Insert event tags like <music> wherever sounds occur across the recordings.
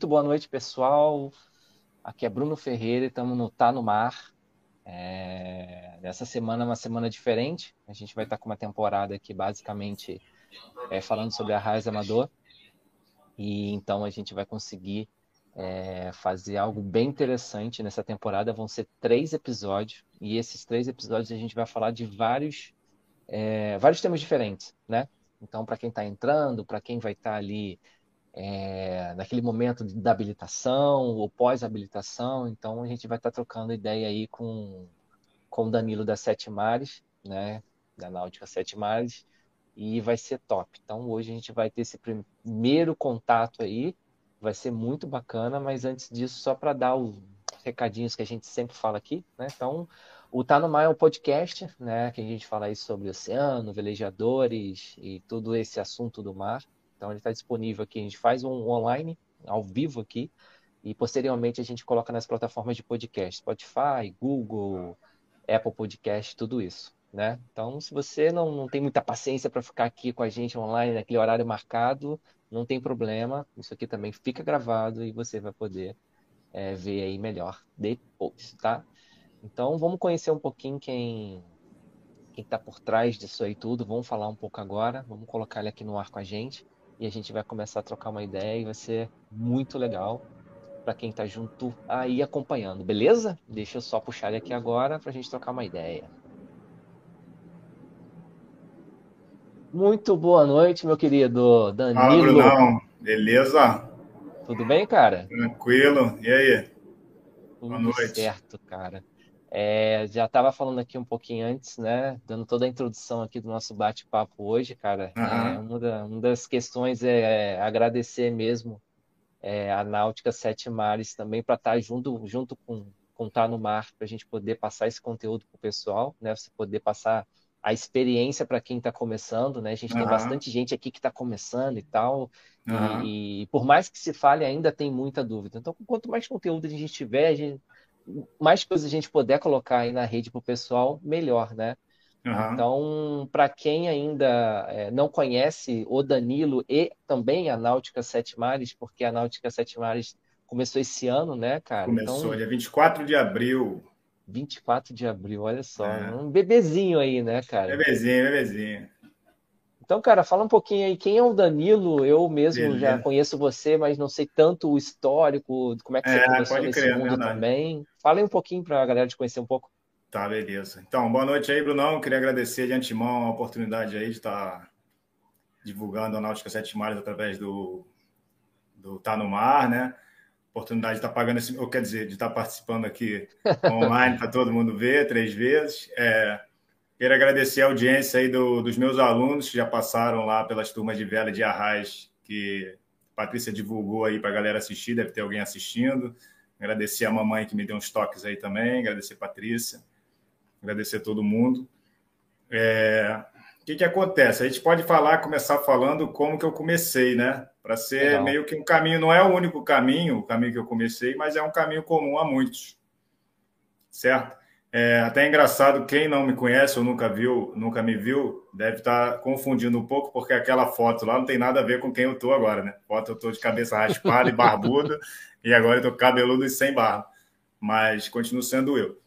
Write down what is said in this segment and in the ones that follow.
Muito boa noite, pessoal. Aqui é Bruno Ferreira estamos no Tá no Mar. É... Essa semana é uma semana diferente. A gente vai estar com uma temporada aqui basicamente é, falando sobre a Raiz Amador. E então a gente vai conseguir é, fazer algo bem interessante nessa temporada. Vão ser três episódios. E esses três episódios a gente vai falar de vários, é, vários temas diferentes, né? Então, para quem está entrando, para quem vai estar tá ali é, naquele momento da habilitação ou pós-habilitação. Então a gente vai estar tá trocando ideia aí com, com o Danilo da Sete Mares, né? Da Náutica Sete Mares, e vai ser top. Então hoje a gente vai ter esse primeiro contato aí, vai ser muito bacana, mas antes disso, só para dar os recadinhos que a gente sempre fala aqui, né? Então, o Tá no Mar é um podcast, né? Que a gente fala aí sobre oceano, velejadores e todo esse assunto do mar. Então ele está disponível aqui. A gente faz um online, ao vivo aqui, e posteriormente a gente coloca nas plataformas de podcast, Spotify, Google, Apple Podcast, tudo isso. Né? Então, se você não, não tem muita paciência para ficar aqui com a gente online naquele horário marcado, não tem problema. Isso aqui também fica gravado e você vai poder é, ver aí melhor depois, tá? Então, vamos conhecer um pouquinho quem quem está por trás disso aí tudo. Vamos falar um pouco agora. Vamos colocar ele aqui no ar com a gente e a gente vai começar a trocar uma ideia e vai ser muito legal para quem está junto aí acompanhando, beleza? Deixa eu só puxar ele aqui agora para a gente trocar uma ideia. Muito boa noite, meu querido Danilo. Fala, Brunão. Beleza? Tudo bem, cara? Tranquilo. E aí? Tudo boa noite. certo, cara. É, já estava falando aqui um pouquinho antes, né? Dando toda a introdução aqui do nosso bate-papo hoje, cara. Uhum. É, uma, da, uma, das questões é, é agradecer mesmo é, a Náutica Sete Mares também para estar tá junto, junto com, com Tá no Mar, para a gente poder passar esse conteúdo para o pessoal, né? Você poder passar a experiência para quem está começando, né? A gente uhum. tem bastante gente aqui que está começando e tal. Uhum. E, e, por mais que se fale, ainda tem muita dúvida. Então, quanto mais conteúdo a gente tiver, a gente mais coisas a gente puder colocar aí na rede para o pessoal, melhor, né? Uhum. Então, para quem ainda é, não conhece o Danilo e também a Náutica Sete Mares, porque a Náutica Sete Mares começou esse ano, né, cara? Começou, então, dia 24 de abril. 24 de abril, olha só. É. Um bebezinho aí, né, cara? Bebezinho, bebezinho. Então, cara, fala um pouquinho aí, quem é o Danilo? Eu mesmo Beleza. já conheço você, mas não sei tanto o histórico, como é que você é, começou nesse crer, mundo também. Fala aí um pouquinho para a galera te conhecer um pouco. Tá, beleza. Então, boa noite aí, Brunão. Queria agradecer de antemão a oportunidade aí de estar tá divulgando a Náutica Sete Mares através do, do Tá no Mar, né? Oportunidade de estar tá pagando esse, ou quer dizer, de estar tá participando aqui <laughs> online para todo mundo ver três vezes. É, Quero agradecer a audiência aí do, dos meus alunos que já passaram lá pelas turmas de vela de Arraiz, que a Patrícia divulgou aí para a galera assistir, deve ter alguém assistindo. Agradecer a mamãe que me deu uns toques aí também, agradecer a Patrícia, agradecer a todo mundo. É... O que, que acontece? A gente pode falar, começar falando como que eu comecei, né? Para ser Legal. meio que um caminho, não é o único caminho, o caminho que eu comecei, mas é um caminho comum a muitos, certo? É até engraçado, quem não me conhece ou nunca viu, nunca me viu, deve estar confundindo um pouco, porque aquela foto lá não tem nada a ver com quem eu tô agora, né? Foto eu tô de cabeça raspada e barbuda, <laughs> e agora eu tô cabeludo e sem barba. Mas continuo sendo eu.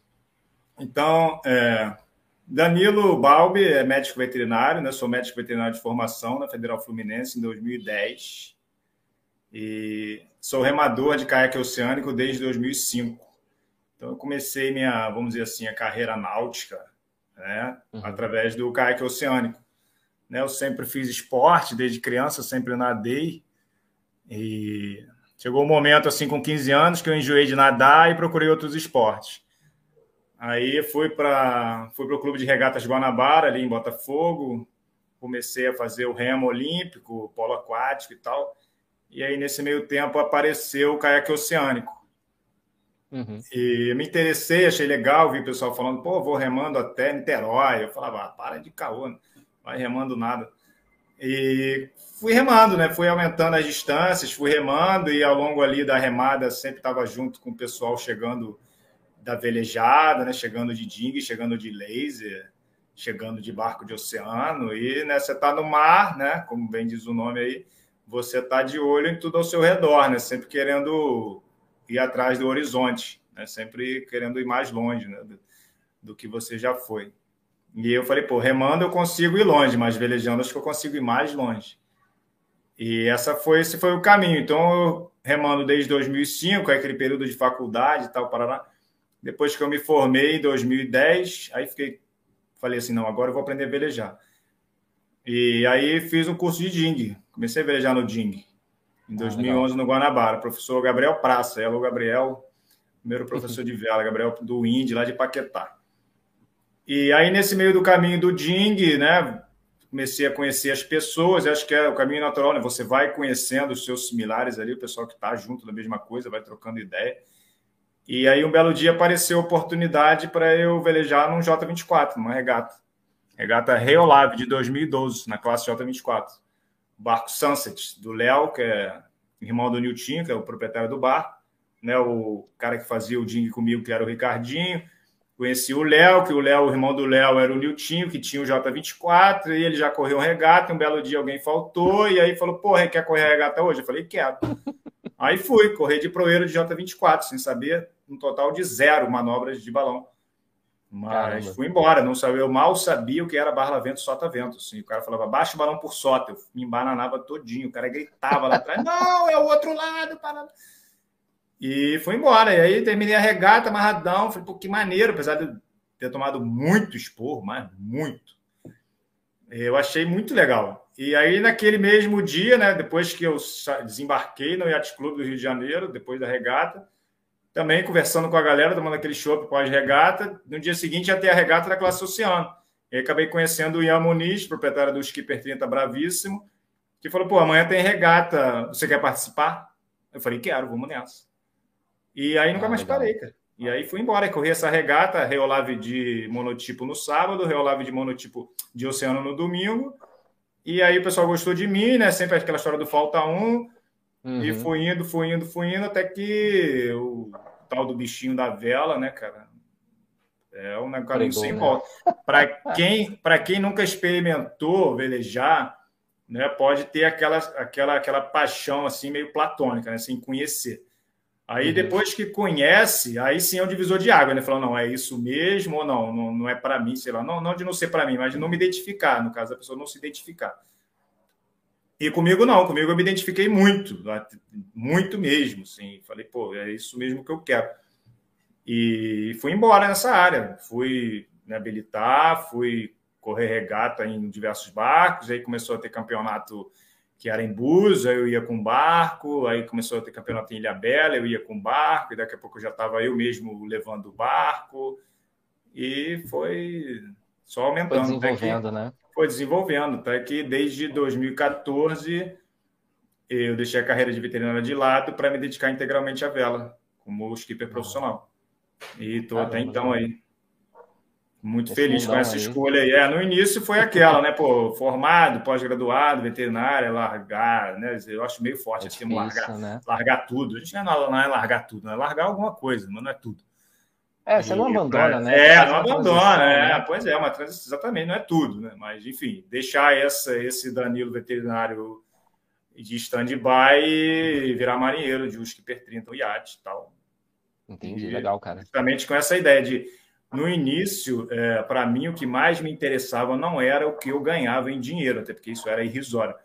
Então, é, Danilo Balbi é médico veterinário, né? Sou médico veterinário de formação na Federal Fluminense em 2010. E sou remador de caiaque oceânico desde 2005. Então, eu comecei minha, vamos dizer assim, a carreira náutica, né, uhum. através do caiaque oceânico. Né, eu sempre fiz esporte, desde criança, sempre nadei. E chegou um momento, assim, com 15 anos, que eu enjoei de nadar e procurei outros esportes. Aí fui para fui o Clube de Regatas Guanabara, ali em Botafogo. Comecei a fazer o remo olímpico, polo aquático e tal. E aí, nesse meio tempo, apareceu o caiaque oceânico. Uhum. E me interessei, achei legal, vi o pessoal falando, pô, vou remando até Niterói. Eu falava, ah, para de caô, não vai remando nada. E fui remando, né? Fui aumentando as distâncias, fui remando e ao longo ali da remada sempre estava junto com o pessoal chegando da velejada, né? Chegando de ding, chegando de laser, chegando de barco de oceano e né, você está no mar, né? Como bem diz o nome aí, você está de olho em tudo ao seu redor, né? Sempre querendo ir atrás do horizonte, né? Sempre querendo ir mais longe né? do, do, que você já foi. E eu falei, pô, remando eu consigo ir longe, mas velejando acho que eu consigo ir mais longe. E essa foi, esse foi o caminho. Então, eu remando desde 2005, aquele período de faculdade e tal, Paraná. Depois que eu me formei em 2010, aí fiquei, falei assim, não, agora eu vou aprender a velejar. E aí fiz um curso de ding. Comecei a velejar no ding em 2011 ah, no Guanabara. Professor Gabriel Praça, ela o Gabriel, primeiro professor de vela, Gabriel do Indy, lá de Paquetá. E aí nesse meio do caminho do ding, né, comecei a conhecer as pessoas, acho que é o caminho natural, né? Você vai conhecendo os seus similares ali, o pessoal que está junto da mesma coisa, vai trocando ideia. E aí um belo dia apareceu a oportunidade para eu velejar num J24, numa regata. Regata Reolab de 2012, na classe J24. Barco Sunset, do Léo, que é irmão do Nilton, que é o proprietário do bar. Né, o cara que fazia o ding comigo, que era o Ricardinho. Conheci o Léo, que o Léo, o irmão do Léo, era o Niltinho, que tinha o J24, e ele já correu um regata. Um belo dia alguém faltou, e aí falou: Porra, quer correr regata hoje? Eu falei: Quero. aí fui, correr de proeiro de J24, sem saber, um total de zero manobras de balão. Mas Caramba. fui embora, não sabia, eu mal sabia o que era barra vento, sota vento. Assim. O cara falava, baixa o balão por sota, eu me embananava todinho, o cara gritava lá atrás, não, é o outro lado, para. E fui embora. E aí terminei a regata, amarradão, falei, pô, que maneiro, apesar de ter tomado muito esporro, mas muito. Eu achei muito legal. E aí, naquele mesmo dia, né, depois que eu desembarquei no Yacht Clube do Rio de Janeiro, depois da regata, também conversando com a galera, tomando aquele chopp pós-regata. No dia seguinte ia ter a regata da classe Oceano. E acabei conhecendo o Ian Muniz, proprietário do Skipper 30 Bravíssimo, que falou: pô, amanhã tem regata, você quer participar? Eu falei: quero, vamos nessa. E aí nunca ah, mais legal. parei, cara. E aí fui embora, corri essa regata, Reolave de monotipo no sábado, Reolave de monotipo de oceano no domingo. E aí o pessoal gostou de mim, né? Sempre aquela história do falta um. Uhum. E fui indo, fui indo, fui indo, até que o tal do bichinho da vela, né, cara? É um caminho sem né? volta. Para quem, quem nunca experimentou velejar, né, pode ter aquela, aquela, aquela paixão assim meio platônica, né, sem conhecer. Aí uhum. depois que conhece, aí sim é um divisor de água, né? Falando, não, é isso mesmo ou não, não, não é para mim, sei lá. Não, não de não ser para mim, mas de não me identificar, no caso, a pessoa não se identificar. E comigo não, comigo eu me identifiquei muito, muito mesmo, sim. Falei, pô, é isso mesmo que eu quero. E fui embora nessa área, fui me habilitar, fui correr regata em diversos barcos, aí começou a ter campeonato que era em Búzios, aí eu ia com barco, aí começou a ter campeonato em Ilha Bela, eu ia com barco, e daqui a pouco já estava eu mesmo levando o barco, e foi só aumentando. Foi desenvolvendo, né? Foi desenvolvendo. Até que desde 2014 eu deixei a carreira de veterinária de lado para me dedicar integralmente à vela, como skipper profissional. E estou até então aí. Muito feliz com essa aí. escolha aí. É, no início foi aquela, né? Pô, formado, pós-graduado, veterinária, largar, né? Eu acho meio forte é termo largar, né? largar tudo. A gente não é, não é largar tudo, não é largar alguma coisa, mas não é tudo. É, você não abandona, né? É, não abandona, é, né? pois é, uma transição, exatamente, não é tudo, né? Mas, enfim, deixar essa, esse Danilo veterinário de stand-by e virar marinheiro de skipper 30, um iate e tal. Entendi, e, legal, cara. Justamente com essa ideia de, no início, é, para mim, o que mais me interessava não era o que eu ganhava em dinheiro, até porque isso era irrisório,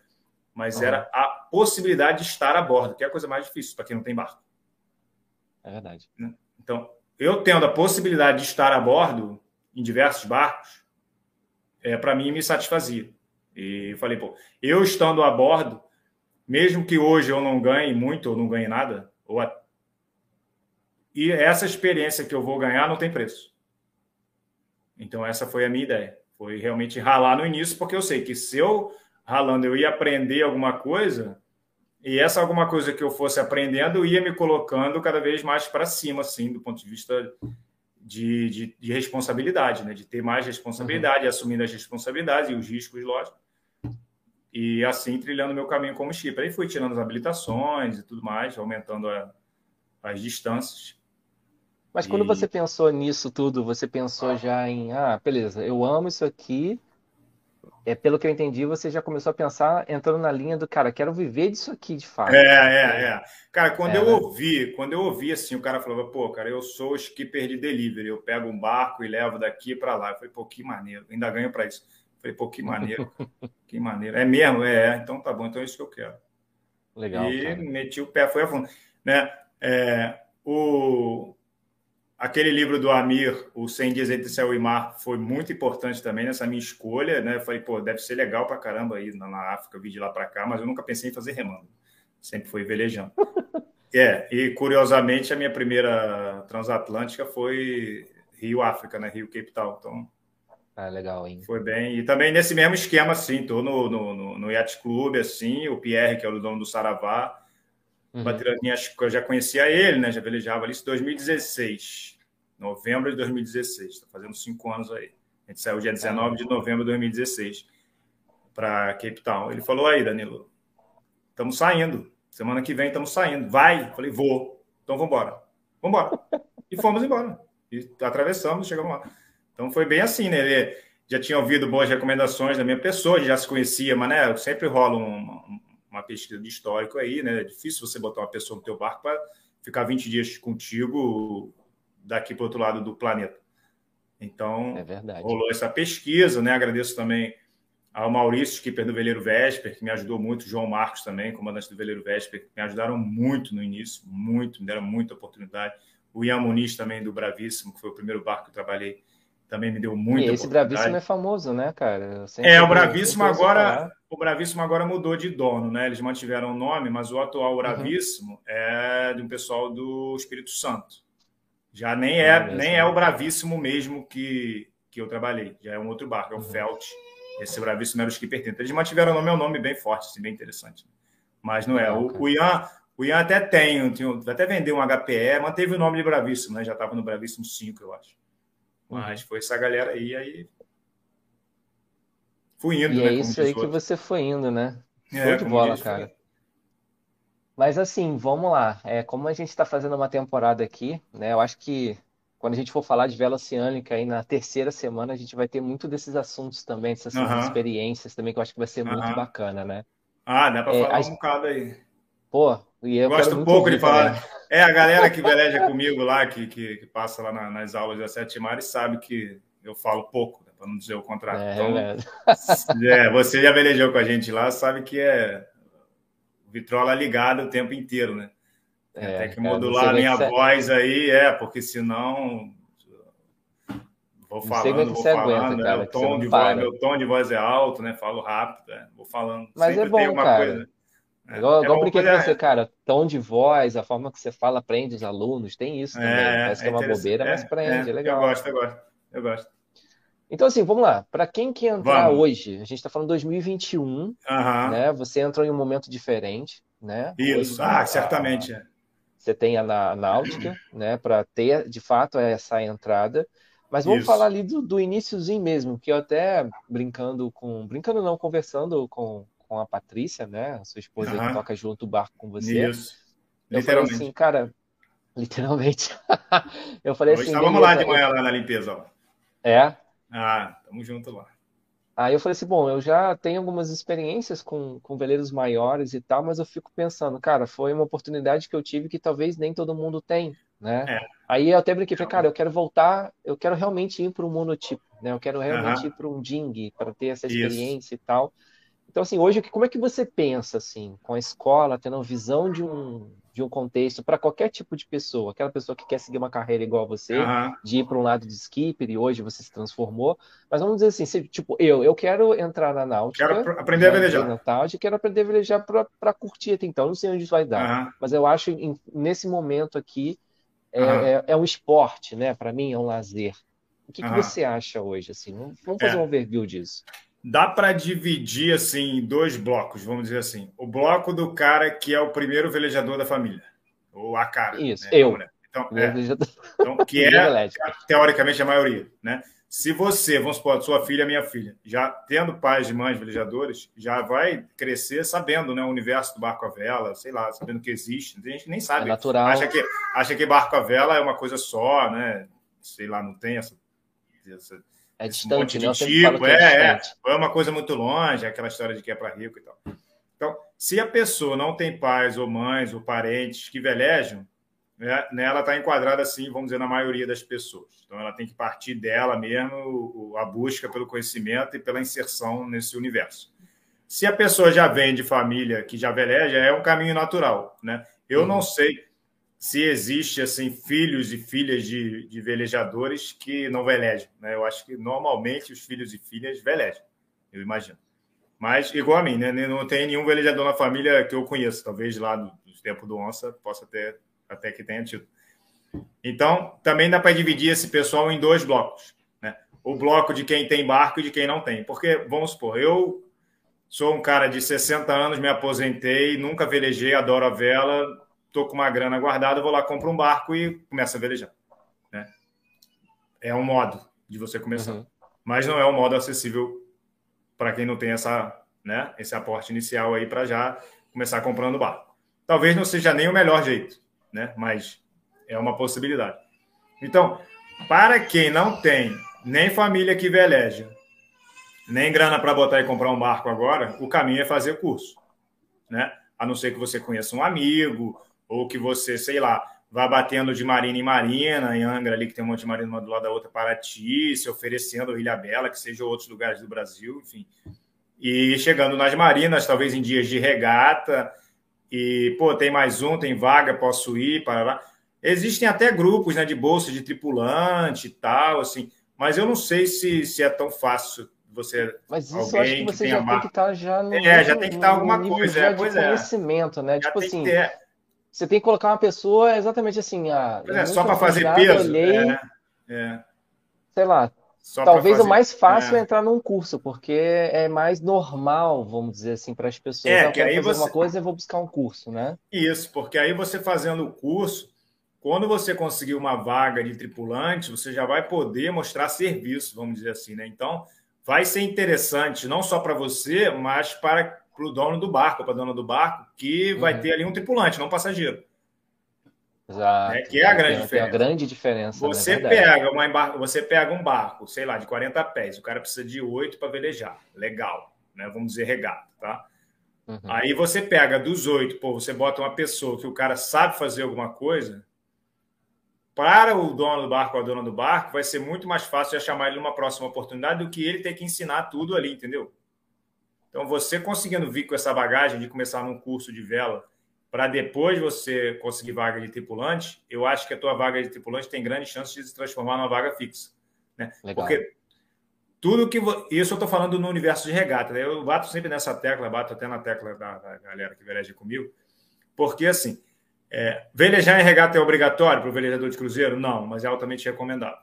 mas uhum. era a possibilidade de estar a bordo, que é a coisa mais difícil para quem não tem barco. É verdade. Né? Então, eu tendo a possibilidade de estar a bordo em diversos barcos, é, para mim me satisfazia. E falei, pô, eu estando a bordo, mesmo que hoje eu não ganhe muito ou não ganhe nada, ou a... e essa experiência que eu vou ganhar não tem preço. Então essa foi a minha ideia. Foi realmente ralar no início, porque eu sei que se eu ralando eu ia aprender alguma coisa, e essa alguma coisa que eu fosse aprendendo ia me colocando cada vez mais para cima, assim, do ponto de vista de, de, de responsabilidade, né? De ter mais responsabilidade, uhum. assumindo as responsabilidades e os riscos, lógico. E assim, trilhando meu caminho como chip. Aí fui tirando as habilitações e tudo mais, aumentando a, as distâncias. Mas quando e... você pensou nisso tudo, você pensou já em, ah, beleza, eu amo isso aqui, é, pelo que eu entendi, você já começou a pensar entrando na linha do cara, quero viver disso aqui de fato. É, é, é. Cara, quando é, eu né? ouvi, quando eu ouvi assim, o cara falava, pô, cara, eu sou skipper de delivery, eu pego um barco e levo daqui para lá. Eu falei, pô, que maneiro, ainda ganho para isso. Eu falei, pô, que maneiro, <laughs> que maneiro. É mesmo? É, então tá bom, então é isso que eu quero. Legal. E cara. meti o pé, foi a fundo. Né? É, o, Aquele livro do Amir, O 100 Dias Entre Céu e Mar, foi muito importante também nessa minha escolha. Né? Eu falei, pô, deve ser legal pra caramba aí na, África, vir de lá para cá, mas eu nunca pensei em fazer remando. Sempre foi velejando. <laughs> é, e curiosamente, a minha primeira transatlântica foi Rio África, né? Rio Cape Town. Então, ah, legal, hein? Foi bem. E também nesse mesmo esquema, assim, tô no, no, no, no Yacht Club, assim, o Pierre, que é o dono do Saravá, Uhum. Batiraninha, eu já conhecia ele, né? Já velejava ali em 2016, novembro de 2016. Está fazendo cinco anos aí. A gente saiu dia 19 de novembro de 2016 para Cape Town. Ele falou aí, Danilo, estamos saindo. Semana que vem estamos saindo. Vai? falei, vou. Então vamos embora. Vamos embora. E fomos embora. E atravessamos, chegamos lá. Então foi bem assim, né? Ele já tinha ouvido boas recomendações da minha pessoa, já se conhecia, mas né, sempre rola um, uma pesquisa de histórico aí, né? É difícil você botar uma pessoa no teu barco para ficar 20 dias contigo daqui para o outro lado do planeta. Então, é rolou essa pesquisa, né? Agradeço também ao Maurício, skipper do Veleiro Vesper, que me ajudou muito, João Marcos também, comandante do Veleiro Vesper, que me ajudaram muito no início, muito, me deram muita oportunidade. O Ian Muniz também, do Bravíssimo, que foi o primeiro barco que eu trabalhei, também me deu muito. E esse Bravíssimo é famoso, né, cara? É, o Bravíssimo agora, o Bravíssimo agora mudou de dono, né? Eles mantiveram o nome, mas o atual uhum. Bravíssimo uhum. é de um pessoal do Espírito Santo. Já nem é, é nem é o Bravíssimo mesmo que, que eu trabalhei, já é um outro barco, é o uhum. Felt. Esse Bravíssimo era o Skipper 30. Eles mantiveram o nome, é um nome bem forte, assim, bem interessante. Mas não é. O, o Ian, o Ian até tem, tem, até vendeu um HPE, manteve o nome de Bravíssimo, né? Já estava no Bravíssimo 5, eu acho. Mas foi essa galera aí, aí fui indo, e né? é isso aí que você foi indo, né? É, foi de bola, cara. Mas assim, vamos lá. É, como a gente está fazendo uma temporada aqui, né? Eu acho que quando a gente for falar de vela oceânica aí na terceira semana, a gente vai ter muito desses assuntos também, dessas uhum. experiências também, que eu acho que vai ser muito bacana, né? Ah, dá para é, falar a... um bocado aí. Pô, e eu gosto pouco de falar. Também. É, a galera que veleja comigo lá, que, que, que passa lá na, nas aulas da Sete Mares, sabe que eu falo pouco, né, para não dizer o contrário. É, então, é, <laughs> é, você já velejou com a gente lá, sabe que é vitrola ligada o tempo inteiro, né? É, Tem que modular a minha voz aí, é, porque senão vou falando, vou falando, aguenta, cara, meu, tom de voz, meu tom de voz é alto, né? Falo rápido, é, vou falando. Mas é bom, cara. Coisa, é, igual, é igual brinquei com você, cara, tom de voz, a forma que você fala, prende os alunos, tem isso também. É, Parece que é uma bobeira, mas prende, é, legal. Eu gosto, eu gosto, eu gosto. Então, assim, vamos lá. Para quem quer entrar vamos. hoje, a gente está falando 2021, uhum. né? Você entrou em um momento diferente, né? Isso, hoje, ah, a, certamente. A, você tem a, a náutica, né? Para ter, de fato, essa entrada. Mas vamos Isso. falar ali do, do iníciozinho mesmo, que eu até brincando com... Brincando não, conversando com, com a Patrícia, né? A sua esposa uhum. que toca junto o barco com você. Isso. Eu literalmente. falei assim, cara, <laughs> literalmente. <laughs> eu falei Hoje assim. Estávamos lá de manhã lá na limpeza, ó. É? Ah, tamo junto lá. Aí eu falei assim, bom, eu já tenho algumas experiências com, com veleiros maiores e tal, mas eu fico pensando, cara, foi uma oportunidade que eu tive que talvez nem todo mundo tem, né? É. Aí eu até brinquei, falei, cara, eu quero voltar, eu quero realmente ir para o monotipo, né? Eu quero realmente ir para um ding, para ter essa experiência Isso. e tal. Então, assim, hoje, como é que você pensa, assim, com a escola, tendo a visão de um, de um contexto para qualquer tipo de pessoa, aquela pessoa que quer seguir uma carreira igual a você, uhum. de ir para um lado de skipper e hoje você se transformou, mas vamos dizer assim, se, tipo, eu, eu quero entrar na náutica, quero aprender a velejar, na náutica, quero aprender a velejar para curtir até então, não sei onde isso vai dar, uhum. mas eu acho em, nesse momento aqui é, uhum. é, é, um esporte, né? Para mim é um lazer. O que, que você acha hoje, assim? Vamos fazer é. um overview disso dá para dividir assim em dois blocos, vamos dizer assim. O bloco do cara que é o primeiro velejador da família, ou a cara. Isso, né? eu. Então, é, então, <laughs> que é teoricamente a maioria, né? Se você, vamos supor, sua filha, minha filha, já tendo pais e mães velejadores, já vai crescer sabendo, né, o universo do barco a vela, sei lá, sabendo que existe. Tem gente nem sabe. É natural. Acha que, acha que barco a vela é uma coisa só, né? Sei lá, não tem essa, essa É distante, né? tipo, é, é, é, é uma coisa muito longe, aquela história de que é para rico e tal. Então, se a pessoa não tem pais ou mães ou parentes que velejam, né, ela está enquadrada assim, vamos dizer, na maioria das pessoas. Então, ela tem que partir dela mesmo a busca pelo conhecimento e pela inserção nesse universo. Se a pessoa já vem de família que já veleja, é um caminho natural, né? Eu uhum. não sei se existe assim filhos e filhas de, de velejadores que não velejam, né? Eu acho que normalmente os filhos e filhas velejam, eu imagino. Mas igual a mim, né? Não tem nenhum velejador na família que eu conheço. Talvez lá do, do tempo do onça possa ter até que tenha tido. Então, também dá para dividir esse pessoal em dois blocos, né? O bloco de quem tem barco e de quem não tem. Porque, vamos supor, eu sou um cara de 60 anos, me aposentei, nunca velejei, adoro a vela, tô com uma grana guardada, vou lá, compro um barco e começo a velejar. Né? É um modo de você começar. Uhum. Mas não é um modo acessível para quem não tem essa, né, esse aporte inicial aí para já começar comprando barco. Talvez não seja nem o melhor jeito, né? mas é uma possibilidade. Então, para quem não tem nem família que veleja, nem grana para botar e comprar um barco agora, o caminho é fazer curso, né? A não ser que você conheça um amigo ou que você, sei lá, vá batendo de marina em marina, em Angra ali que tem um monte de marina uma do lado da outra para ti, se oferecendo Ilha Bela, que seja outros lugares do Brasil, enfim. E chegando nas marinas, talvez em dias de regata, e pô, tem mais um, tem vaga, posso ir para lá. Existem até grupos, né, de bolsa de tripulante e tal, assim, mas eu não sei se, se é tão fácil você. Mas isso eu acho que você que já tem que estar tá já no. É, já tem que estar tá alguma coisa, é, pois de é. conhecimento, né? Já tipo assim. Você tem que colocar uma pessoa exatamente assim. Ah, é, só para fazer peso. Olhei, é, é. Sei lá. Só talvez o mais fácil é. é. entrar num curso, porque é mais normal, vamos dizer assim, para as pessoas. É, que aí fazer você... uma coisa, eu vou buscar um curso, né? Isso, porque aí você fazendo o curso, quando você conseguir uma vaga de tripulante, você já vai poder mostrar serviço, vamos dizer assim, né? Então, vai ser interessante não só para você, mas para o dono do barco, para a dona do barco, que vai uhum. ter ali um tripulante, não um passageiro. Exato. É, que é a grande tem, diferença. Tem a grande diferença. Né? Você, pega uma embar... você pega um barco, sei lá, de 40 pés, o cara precisa de 8 para velejar. Legal, né? Vamos dizer regata, tá? Uhum. Aí você pega dos oito, pô, você bota uma pessoa que o cara sabe fazer alguma coisa, para o dono do barco ou a dona do barco, vai ser muito mais fácil já chamar ele numa próxima oportunidade do que ele ter que ensinar tudo ali, entendeu? Então, você conseguindo vir com essa bagagem de começar num curso de vela para depois você conseguir vaga de tripulante, eu acho que a tua vaga de tripulante tem grande chance de se transformar numa vaga fixa. Né? Legal. Porque tudo que. Isso eu estou falando no universo de regata. Né? Eu bato sempre nessa tecla, bato até na tecla da, da galera que veleja comigo, porque assim é, velejar em regata é obrigatório para o velejador de cruzeiro? Não, mas é altamente recomendado.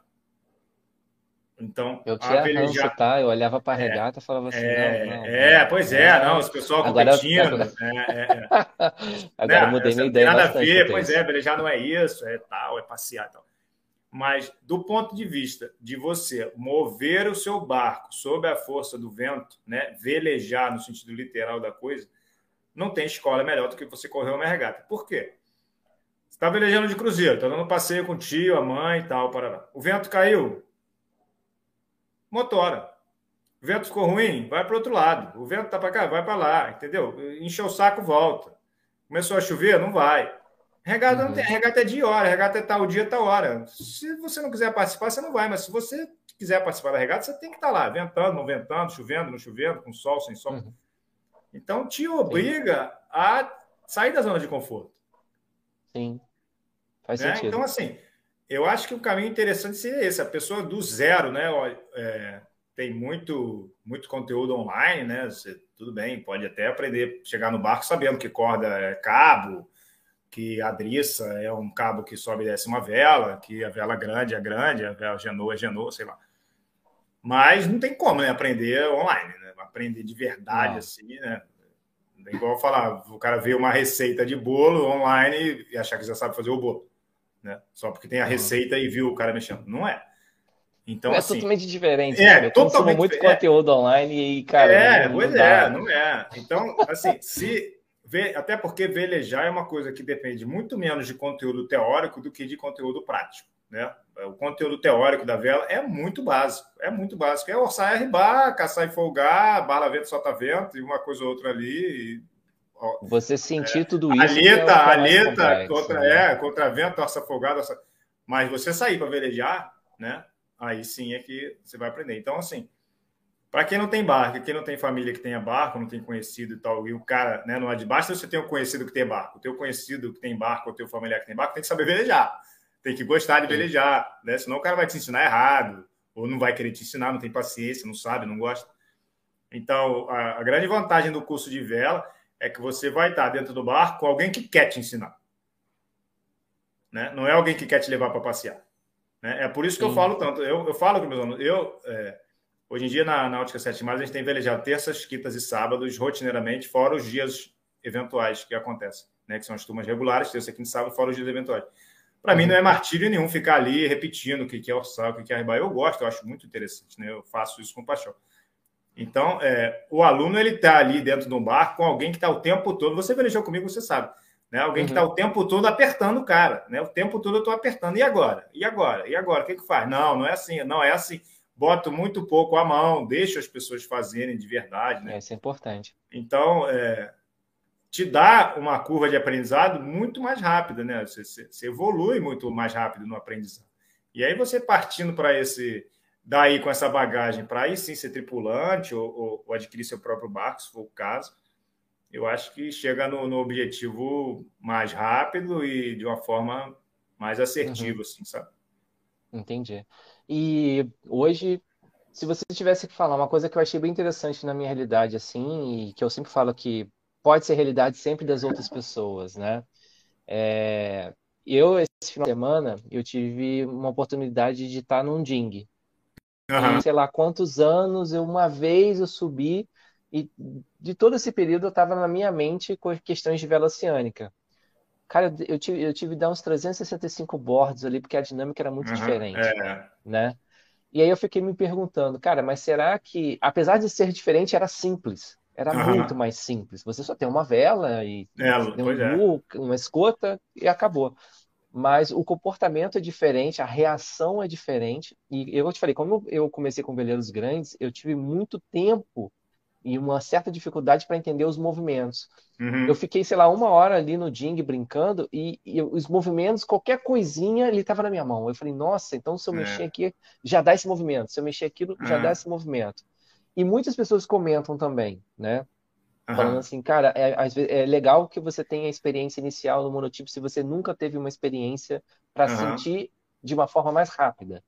Então, eu tinha ranço, tá? Eu olhava para a é, regata e falava assim, é, não, não, É, pois é, não, os pessoal competindo. Agora, é, é, <laughs> agora né? mudei minha ideia. Nada a ver, pois é, velejar não é isso, é tal, é passear tal. Mas do ponto de vista de você mover o seu barco sob a força do vento, né, velejar no sentido literal da coisa, não tem escola melhor do que você correr uma regata. Por quê? Você está velejando de cruzeiro, está dando passeio com o tio, a mãe e tal, para O vento caiu, motora. O vento ficou ruim, vai para o outro lado. O vento está para cá, vai para lá, entendeu? Encheu o saco, volta. Começou a chover, não vai. Regata uhum. não tem, regata é de hora, regata é tal dia, tal hora. Se você não quiser participar, você não vai, mas se você quiser participar da regata, você tem que estar tá lá, ventando, não ventando, chovendo, não chovendo, com sol, sem sol. Uhum. Então te obriga Sim. a sair da zona de conforto. Sim. Faz né? sentido. Então, assim, eu acho que o caminho interessante seria esse. A pessoa do zero, né? É, tem muito, muito conteúdo online, né? Você, tudo bem, pode até aprender, chegar no barco sabendo que corda é cabo, que a driça é um cabo que sobe e desce uma vela, que a vela grande é grande, a vela genoa é genoa, sei lá. Mas não tem como né, aprender online, né? Aprender de verdade, não. assim, né? É igual falar, o cara vê uma receita de bolo online e achar que já sabe fazer o bolo. Né? Só porque tem a receita e viu o cara mexendo. Não é. Então, é assim, totalmente diferente. É, né? Eu totalmente muito conteúdo online e, cara. É, não, pois não é, não é. Então, assim, se. Até porque velejar é uma coisa que depende muito menos de conteúdo teórico do que de conteúdo prático. Né? o conteúdo teórico da vela é muito básico, é muito básico. É orçar e bar, caçar e folgar, bala vento, solta vento, e uma coisa ou outra ali. Você sentir é, tudo isso. Aleta, é aleta, contra, né? é, contra vento, orça folgada. Orça... Mas você sair para velejar, né? Aí sim é que você vai aprender. Então, assim, para quem não tem barco, quem não tem família que tenha barco, não tem conhecido e tal, e o cara, né, não é de basta você ter um conhecido que tem barco, o teu conhecido que tem barco, ou o teu familiar que tem barco, tem que saber velejar, tem que gostar de velejar, né? Senão o cara vai te ensinar errado, ou não vai querer te ensinar, não tem paciência, não sabe, não gosta. Então, a, a grande vantagem do curso de vela é que você vai estar dentro do barco com alguém que quer te ensinar. Né? Não é alguém que quer te levar para passear. Né? É por isso que Sim. eu falo tanto. Eu, eu falo com meus alunos, eu, é, hoje em dia na Náutica Sete Mares, a gente tem velejado terças, quintas e sábados, rotineiramente, fora os dias eventuais que acontecem, né? que são as turmas regulares, terça, quinta e sábado, fora os dias eventuais. Para uhum. mim não é martírio nenhum ficar ali repetindo o que é orçar, o que é arribar. Eu gosto, eu acho muito interessante, né? eu faço isso com paixão. Então, é, o aluno ele está ali dentro de um barco com alguém que está o tempo todo. Você velejou comigo, você sabe. Né? Alguém uhum. que está o tempo todo apertando o cara. Né? O tempo todo eu estou apertando. E agora? E agora? E agora? O que, que faz? Não, não é assim. Não, é assim. Boto muito pouco a mão, deixo as pessoas fazerem de verdade. Né? É, isso é importante. Então, é, te dá uma curva de aprendizado muito mais rápida. Né? Você, você evolui muito mais rápido no aprendizado. E aí você partindo para esse daí com essa bagagem para aí sim ser tripulante ou, ou, ou, adquirir seu próprio barco, se for o caso, eu acho que chega no, no objetivo mais rápido e de uma forma mais assertiva, uhum. assim, sabe? Entendi. E hoje, se você tivesse que falar uma coisa que eu achei bem interessante na minha realidade, assim, e que eu sempre falo que pode ser realidade sempre das outras pessoas, né? É... Eu, esse final de semana, eu tive uma oportunidade de estar num ding, Uhum. Sei lá quantos anos, eu uma vez eu subi e de todo esse período eu estava na minha mente com questões de vela oceânica. Cara, eu tive, eu tive de dar uns 365 bordos ali, porque a dinâmica era muito uhum. diferente, é. né? E aí eu fiquei me perguntando, cara, mas será que, apesar de ser diferente, era simples? Era uhum. muito mais simples. Você só tem uma vela e é, um é. uma escota e acabou mas o comportamento é diferente, a reação é diferente. E eu te falei, como eu comecei com veleiros grandes, eu tive muito tempo e uma certa dificuldade para entender os movimentos. Uhum. Eu fiquei, sei lá, uma hora ali no Ding brincando e, e os movimentos, qualquer coisinha, ele estava na minha mão. Eu falei, nossa, então se eu é. mexer aqui, já dá esse movimento. Se eu mexer aquilo, já dá esse movimento. E muitas pessoas comentam também, né? Uhum. Falando assim, cara, é, é legal que você tenha a experiência inicial no monotipo se você nunca teve uma experiência para uhum. sentir de uma forma mais rápida.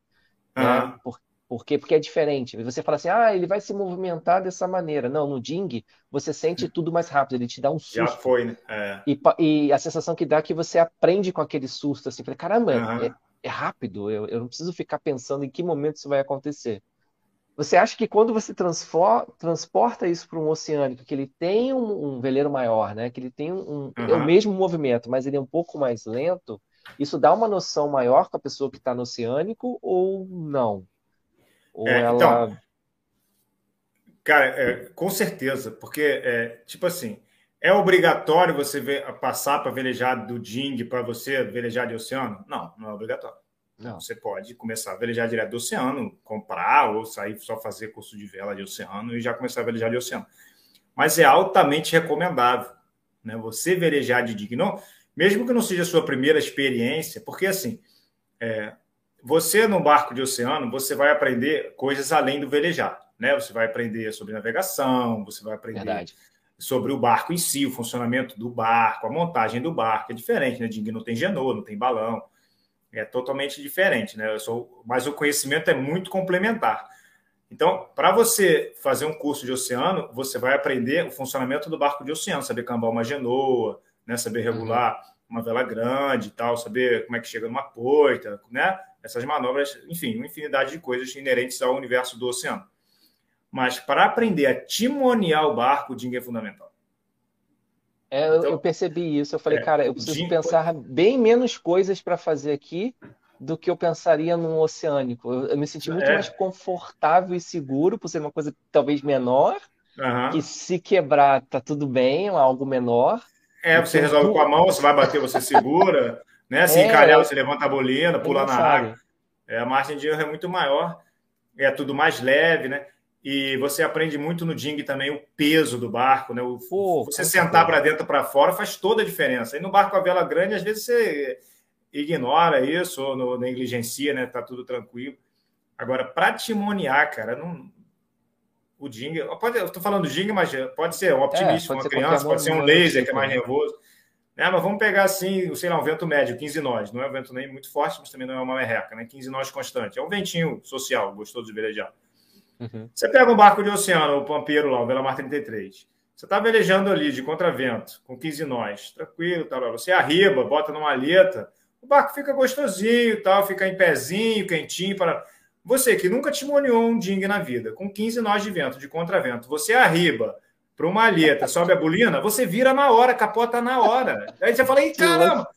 Uhum. Né? Por, por quê? Porque é diferente. Você fala assim, ah, ele vai se movimentar dessa maneira. Não, no Ding, você sente hum. tudo mais rápido, ele te dá um susto. Já foi, né? É. E, e, a sensação que dá é que você aprende com aquele susto, assim, falei, caramba, é, é, rápido, eu, eu não preciso ficar pensando em que momento isso vai acontecer. Você acha que quando você transporta isso para um oceânico, que ele tem um, um, veleiro maior, né? que ele tem um, uhum. é o mesmo movimento, mas ele é um pouco mais lento, isso dá uma noção maior para a pessoa que está no oceânico ou não? Ou é, ela. Então, cara, é, com certeza, porque, é, tipo assim, é obrigatório você ver, passar para velejar do DING para você velejar de oceano? Não, não é obrigatório. Não. Você pode começar a velejar direto do oceano, comprar ou sair só fazer curso de vela de oceano e já começar a velejar de oceano. Mas é altamente recomendável, né? Você velejar de digno, mesmo que não seja a sua primeira experiência, porque assim, é, você no barco de oceano, você vai aprender coisas além do velejar, né? Você vai aprender sobre navegação, você vai aprender Verdade. sobre o barco em si, o funcionamento do barco, a montagem do barco, é diferente, né? Ding não tem genô, não tem balão é totalmente diferente, né? Eu sou, mas o conhecimento é muito complementar. Então, para você fazer um curso de oceano, você vai aprender o funcionamento do barco de oceano, saber cambar uma genoa, né? saber regular uhum. uma vela grande e tal, saber como é que chega numa poita, né? Essas manobras, enfim, uma infinidade de coisas inerentes ao universo do oceano. Mas para aprender a timonear o barco, o ding é fundamental. É, então, eu percebi isso. Eu falei, é, cara, eu preciso pensar bem menos coisas para fazer aqui do que eu pensaria num oceânico. Eu, eu me senti muito é. mais confortável e seguro por ser uma coisa talvez menor, uhum. que se quebrar tá tudo bem, é algo menor. É, você resolve com a mão, você vai bater, você segura, <laughs> né? Se é, encalhar, você levanta a bolina, pula na água. É, a margem de erro é muito maior, é tudo mais leve, né? E você aprende muito no Ding também o peso do barco, né? O, você sentar para dentro para fora faz toda a diferença. E no barco a vela grande, às vezes você ignora isso ou no, negligencia, né? Tá tudo tranquilo. Agora, para timonear, cara, não. O Ding, pode, eu tô falando Ding, mas pode ser um optimista, é, uma criança, pode ser um laser que é mais nervoso. É, mas vamos pegar assim, sei lá, um vento médio, 15 nós. Não é um vento nem muito forte, mas também não é uma merreca, né? 15 nós constante. É um ventinho social, gostoso de velejar. Uhum. Você pega um barco de oceano, o Pampeiro lá, o Belamar 33. Você está velejando ali de contravento, com 15 nós, tranquilo, tal. Você arriba, bota numa aleta, o barco fica gostosinho, tal, fica em pezinho, quentinho. Para... Você que nunca timoneou um ding na vida, com 15 nós de vento, de contravento, você arriba para uma alheta, sobe a bolina, você vira na hora, capota na hora. Aí você fala, Ei, caramba,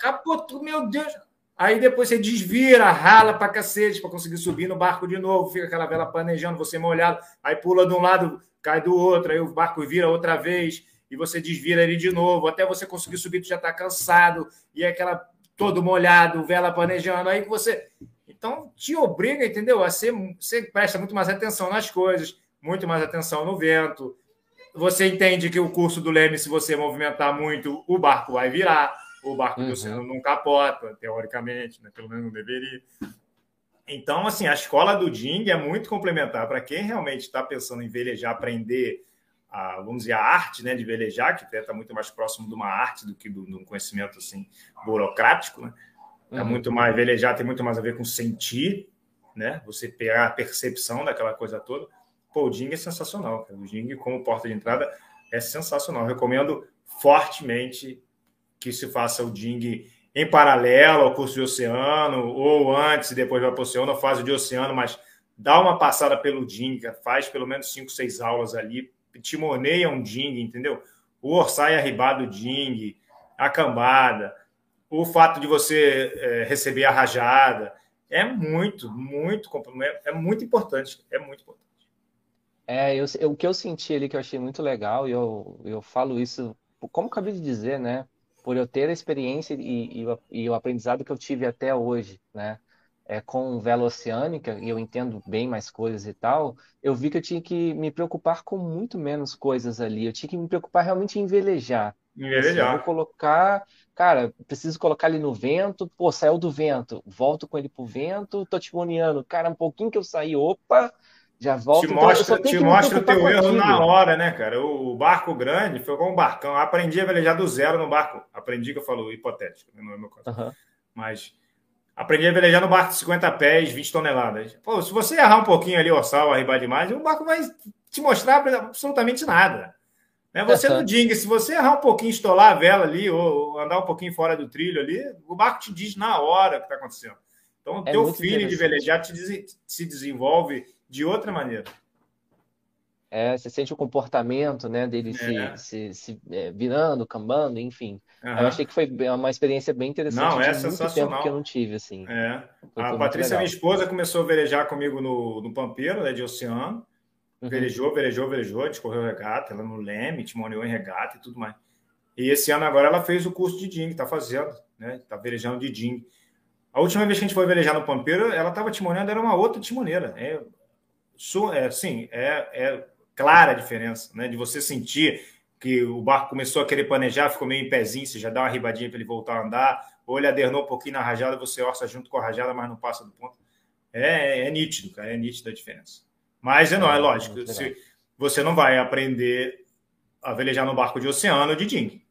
capotou, meu Deus. Aí depois você desvira, rala para cacete para conseguir subir no barco de novo, fica aquela vela planejando, você molhado, aí pula de um lado, cai do outro, aí o barco vira outra vez e você desvira ele de novo, até você conseguir subir, tu já está cansado, e é aquela todo molhado, vela planejando, aí você. Então te obriga, entendeu? A ser, você presta muito mais atenção nas coisas, muito mais atenção no vento, você entende que o curso do Leme, se você movimentar muito, o barco vai virar, o barco uhum. do oceano não capota, teoricamente, né? pelo menos não deveria. Então, assim, a escola do Ding é muito complementar para quem realmente está pensando em velejar, aprender a, vamos dizer, a arte né, de velejar, que está muito mais próximo de uma arte do que de um conhecimento assim, burocrático. Né? É uhum. muito mais velejar, tem muito mais a ver com sentir, né? Você pegar a percepção daquela coisa toda. Pô, o Ding é sensacional. Cara. O Ding, como porta de entrada, é sensacional. Eu recomendo fortemente que se faça o Ding em paralelo ao curso de oceano, ou antes e depois vai para o oceano, faz o de oceano, mas dá uma passada pelo Ding, faz pelo menos cinco, seis aulas ali, timoneia um Ding, entendeu? O orsai arribado Ding, a cambada, o fato de você é, receber a rajada, é muito, muito, é muito importante, é muito importante. É, eu, eu, o que eu senti ali que eu achei muito legal, e eu, eu falo isso, como acabei de dizer, né? Por eu ter a experiência e, e, e o aprendizado que eu tive até hoje, né? É, com vela oceânica, e eu entendo bem mais coisas e tal, eu vi que eu tinha que me preocupar com muito menos coisas ali. Eu tinha que me preocupar realmente em velejar. Em velejar. Assim, vou colocar, cara, preciso colocar ele no vento, pô, saiu do vento, volto com ele pro vento, tô timoneando, cara, um pouquinho que eu saí, opa, já volta. Te então, mostra, te mostra o teu erro na hora, né, cara? O barco grande foi como um barcão. Aprendi a velejar do zero no barco. Aprendi que eu falo hipotético, não é meu caso. Uhum. Mas aprendi a velejar no barco de 50 pés, 20 toneladas. Pô, se você errar um pouquinho ali, orçal, arribar demais, o barco vai te mostrar absolutamente nada. Né? Você uhum. no ding, se você errar um pouquinho, estolar a vela ali, ou andar um pouquinho fora do trilho ali, o barco te diz na hora o que está acontecendo. Então, o é teu feeling de velejar te, se desenvolve de outra maneira. É, você sente o comportamento né, dele é. se, se, se é, virando, cambando, enfim. Uhum. Eu achei que foi uma experiência bem interessante. Não, é sensacional. tempo que eu não tive, assim. É. a Patrícia, minha esposa, começou a velejar comigo no, no Pampeiro, né, de oceano. Uhum. Velejou, velejou, velejou, a gente correu regata, ela no Leme, timoneou em regata e tudo mais. E esse ano agora ela fez o curso de DING, está fazendo, né? Está velejando de DING. A última vez que a gente foi velejar no Pampeiro, ela estava timoneando, era uma outra timoneira. É, é, sim, é, é clara a diferença, né? De você sentir que o barco começou a querer planejar, ficou meio em pezinho, você já dá uma ribadinha para ele voltar a andar, ou ele adernou um pouquinho na rajada, você orça junto com a rajada, mas não passa do ponto. É, é nítido, cara, é nítido a diferença. Mas é, não, é lógico, se, você não vai aprender a velejar no barco de oceano de ding.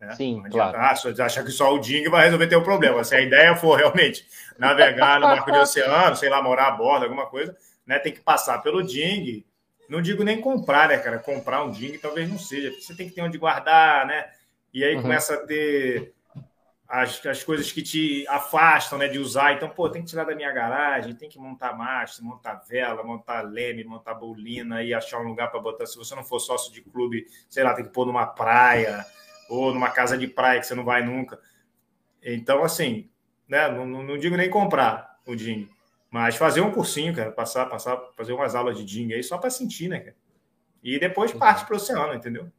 Né? Sim, não claro. achar que só o ding vai resolver ter o problema. Se a ideia for realmente navegar no barco de oceano, sei lá, morar a bordo, alguma coisa, né? Tem que passar pelo ding. Não digo nem comprar, né, cara? Comprar um ding talvez não seja. Você tem que ter onde guardar, né? E aí uhum. começa a ter as, as coisas que te afastam, né, de usar. Então, pô, tem que tirar da minha garagem, tem que montar mastro, montar vela, montar leme, montar bolina e achar um lugar para botar. Se você não for sócio de clube, sei lá, tem que pôr numa praia ou numa casa de praia que você não vai nunca. Então, assim, né, não, não digo nem comprar o ding. Mas fazer um cursinho, cara, passar, passar, fazer umas aulas de Ding aí só para sentir, né, cara? E depois parte para o oceano, entendeu?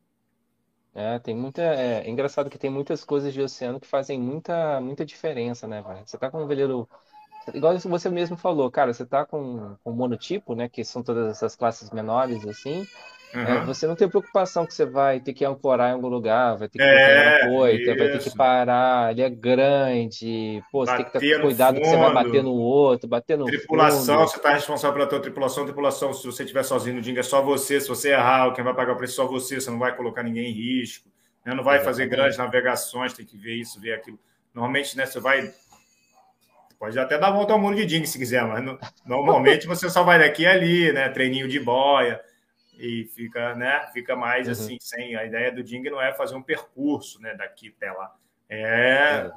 É, tem muita. É, é, engraçado que tem muitas coisas de oceano que fazem muita, muita diferença, né, velho? Você tá com um veleiro igual você mesmo falou, cara, você tá com, com monotipo, né? Que são todas essas classes menores, assim. Uhum. É, você não tem preocupação que você vai ter que ancorar em algum lugar, vai ter que é, na coita, vai ter que parar, ele é grande, pô, você bater tem que ter cuidado que você vai bater no outro, bater no Tripulação, fundo. você está responsável pela tua tripulação, tripulação, se você estiver sozinho no Dinga, é só você, se você errar, quem vai pagar o preço é só você, você não vai colocar ninguém em risco, né? não vai fazer grandes navegações, tem que ver isso, ver aquilo. Normalmente, né, você vai Pode até dar volta ao mundo de Ding se quiser, mas no, normalmente você só vai daqui e ali, né? Treininho de boia e fica, né? Fica mais uhum. assim, sem a ideia do Ding não é fazer um percurso, né? Daqui até lá. É,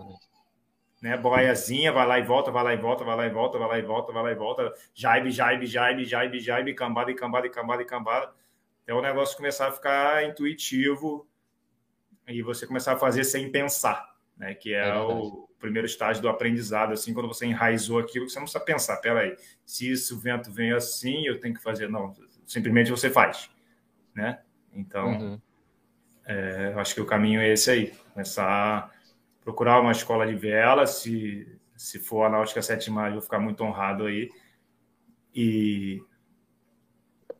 né? Boiazinha, vai lá e volta, vai lá e volta, vai lá e volta, vai lá e volta, vai lá e volta, jaibe, jaibe, jaibe, jaibe, jaibe, cambada e cambada e cambada e cambada. Até o negócio começar a ficar intuitivo e você começar a fazer sem pensar, né? Que é, é o primeiro estágio do aprendizado, assim, quando você enraizou aquilo, você não precisa pensar, peraí, se esse vento vem assim, eu tenho que fazer. Não, simplesmente você faz, né? Então, uhum. é, acho que o caminho é esse aí. Começar a procurar uma escola de vela, se, se for a Náutica Sete Mares, vou ficar muito honrado aí. E,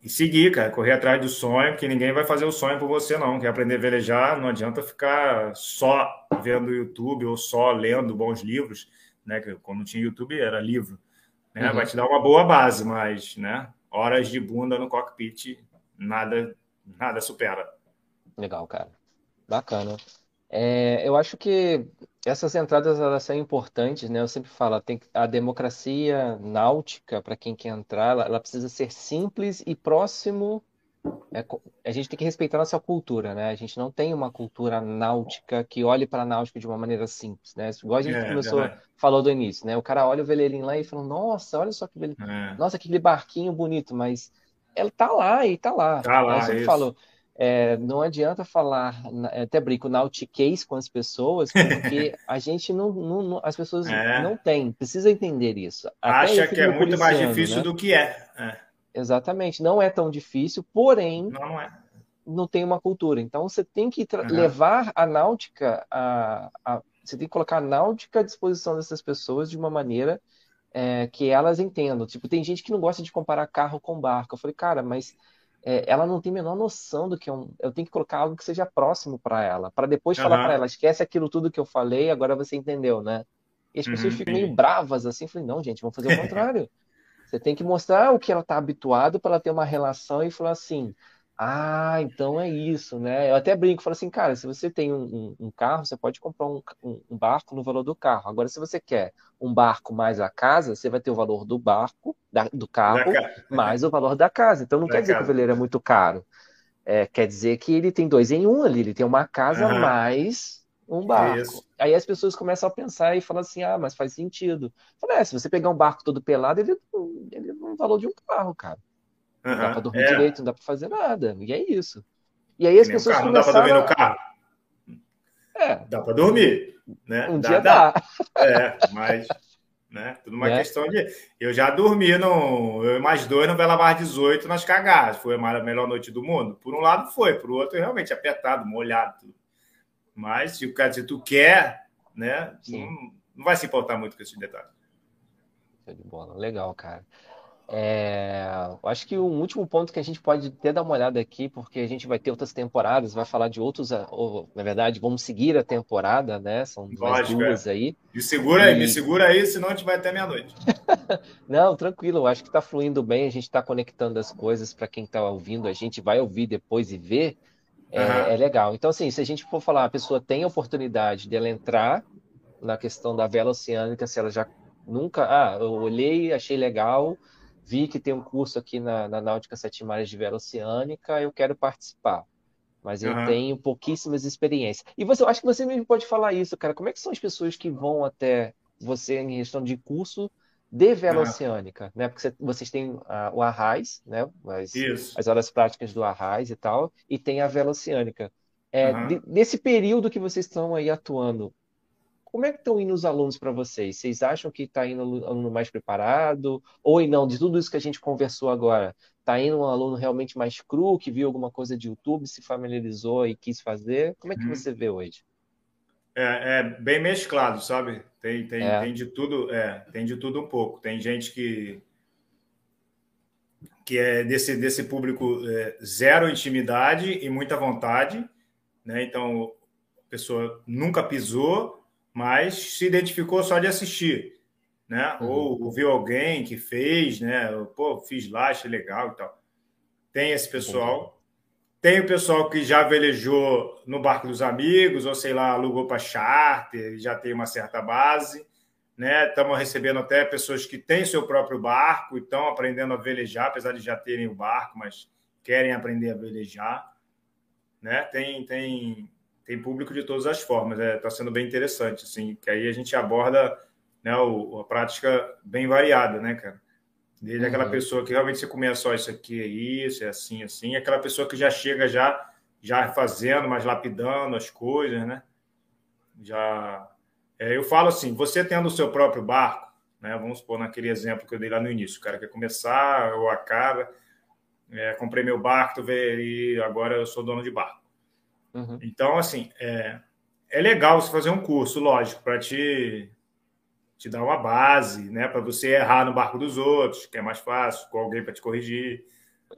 e seguir, cara, correr atrás do sonho, que ninguém vai fazer o sonho por você, não. Quer aprender a velejar, não adianta ficar só vendo YouTube ou só lendo bons livros, né? Quando tinha YouTube era livro. Né? Uhum. Vai te dar uma boa base, mas, né? Horas de bunda no cockpit, nada, nada supera. Legal, cara. Bacana. É, eu acho que essas entradas elas são importantes, né? Eu sempre falo, tem a democracia náutica para quem quer entrar, ela, ela, precisa ser simples e próximo. É, a gente tem que respeitar a nossa cultura, né? A gente não tem uma cultura náutica que olhe para a náutica de uma maneira simples, né? Igual a gente é, começou, é. falou do início, né? O cara olha o veleirinho lá e fala, nossa, olha só que veleirinho, é. nossa, aquele barquinho bonito, mas ela tá lá e tá lá. Tá lá, eu sempre falo, é, não adianta falar, até brinco, nautiquês com as pessoas, porque <laughs> a gente não, não, não as pessoas é. não têm, precisa entender isso. Até Acha que é muito mais difícil né? do que é. é. Exatamente, não é tão difícil, porém não, não, é. não tem uma cultura. Então você tem que uhum. levar a náutica, a, a, você tem que colocar a náutica à disposição dessas pessoas de uma maneira é, que elas entendam. Tipo, tem gente que não gosta de comparar carro com barco. Eu falei, cara, mas é, ela não tem a menor noção do que é um. Eu tenho que colocar algo que seja próximo para ela, para depois uhum. falar para ela, esquece aquilo tudo que eu falei, agora você entendeu, né? E as uhum, pessoas ficam meio bravas assim, falei, não, gente, vamos fazer o contrário. Você tem que mostrar o que ela está habituado para ela ter uma relação e falar assim, ah, então é isso, né? Eu até brinco, falo assim, cara, se você tem um, um, um carro, você pode comprar um, um, barco no valor do carro. Agora, se você quer um barco mais a casa, você vai ter o valor do barco, da, do carro, mais o valor da casa. Então, não da quer dizer que o veleiro é muito caro. É, quer dizer que ele tem dois em um ali, ele tem uma casa uhum. mais um barco. Isso. Aí as pessoas começam a pensar e falam assim, ah, mas faz sentido. Fala, é, se você pegar um barco todo pelado, ele, ele é um valor de um carro, cara. Não dá pra dormir é. direito, não dá pra fazer nada. E é isso. E aí as pessoas carro, começaram... Não dá pra dormir no carro? É. Dá pra dormir, né? Um dá, dia dá. dá. É, mas... Né? Tudo uma é. questão de. Eu já dormi no. Eu e mais dois no Bela Bar 18 nas cagadas. Foi a melhor noite do mundo? Por um lado foi, por outro, realmente apertado, molhado. Mas se o cara, se tu quer, né? Não, não, vai se importar muito com esse detalhe. Show de bola. Legal, cara. É, acho que o último ponto que a gente pode ter dar uma olhada aqui, porque a gente vai ter outras temporadas, vai falar de outros, ou, na verdade, vamos seguir a temporada, né? São Lógico, mais duas é. aí. Me segura e... aí, me segura aí, senão a gente vai até meia-noite. <laughs> Não, tranquilo, acho que está fluindo bem, a gente está conectando as coisas para quem está ouvindo, a gente vai ouvir depois e ver, é, uhum. é, legal. Então, assim, se a gente for falar, a pessoa tem a oportunidade de ela entrar na questão da vela oceânica, se ela já nunca, ah, eu olhei, achei legal vi que tem um curso aqui na, na Náutica Sete Mares de Vela Oceânica, eu quero participar. Mas eu uhum. tenho pouquíssimas experiências. E você, eu acho que você mesmo pode falar isso, cara. Como é que são as pessoas que vão até você em questão de curso de vela uhum. oceânica, né? Porque vocês têm uh, o Arraiz, né? As, as horas práticas do Arraiz e tal, e tem a vela oceânica. É, uhum. de, nesse período que vocês estão aí atuando, como é que estão indo os alunos para vocês? Vocês acham que está indo um aluno mais preparado? Ou não, de tudo isso que a gente conversou agora, está indo um aluno realmente mais cru, que viu alguma coisa de YouTube, se familiarizou e quis fazer? Como é que hum. você vê hoje? É, é, bem mesclado, sabe? Tem, tem, é. tem de tudo, é, tem de tudo um pouco. Tem gente que que é desse, desse público é, zero intimidade e muita vontade, né? Então a pessoa nunca pisou, mas se identificou só de assistir, né? Uhum. Ou, viu alguém que fez, né? Pô, fiz lá, achei legal e tal. Tem esse pessoal. Uhum. Tem o pessoal que já velejou no barco dos amigos, ou sei lá, alugou para charter, já tem uma certa base. Né? Estamos recebendo até pessoas que têm seu próprio barco e estão aprendendo a velejar, apesar de já terem o barco, mas querem aprender a velejar. Né? Tem, tem, tem público de todas as formas. Está é, tá sendo bem interessante, assim, que aí a gente aborda né, o, a prática bem variada, né, cara? Desde uhum. aquela pessoa que realmente você começa, só isso aqui é isso, é assim, assim, aquela pessoa que já chega já já fazendo, mas lapidando as coisas, né? Já é, eu falo assim, você tendo o seu próprio barco, né? Vamos supor naquele exemplo que eu dei lá no início, o cara quer começar ou acaba, é, comprei meu barco, e agora eu sou dono de barco. Uhum. Então, assim, é, é legal você fazer um curso, lógico, para te te dá uma base, né, para você errar no barco dos outros, que é mais fácil, com alguém para te corrigir,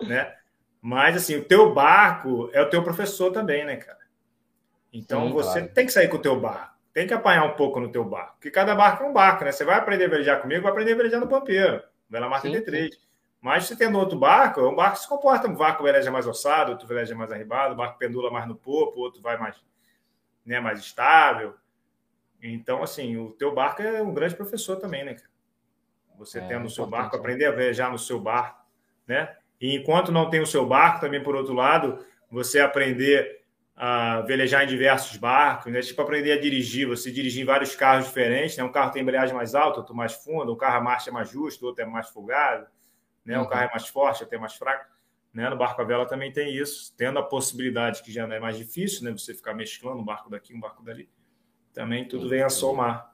né? Mas assim, o teu barco é o teu professor também, né, cara? Então Sim, você claro. tem que sair com o teu barco, tem que apanhar um pouco no teu barco, porque cada barco é um barco, né? Você vai aprender a velejar comigo, vai aprender a velejar no Pampeiro, Bela Marca D3. Mas se tendo outro barco, é um barco que se comporta, um barco veleja mais ossado, outro veleja mais arribado, o barco pendula mais no popo, outro vai mais, né, mais estável. Então, assim, o teu barco é um grande professor também, né? Você é, tendo o seu barco, né? aprender a viajar no seu barco, né? E enquanto não tem o seu barco, também por outro lado, você aprender a velejar em diversos barcos, né? Tipo, aprender a dirigir, você dirigir em vários carros diferentes, né? Um carro tem embreagem mais alta, outro mais funda, um carro a marcha é mais justa, outro é mais folgado, né? Um uhum. carro é mais forte, outro é mais fraco. Né? No barco a vela também tem isso, tendo a possibilidade que já não é mais difícil, né? Você ficar mesclando um barco daqui, um barco dali também tudo vem a somar.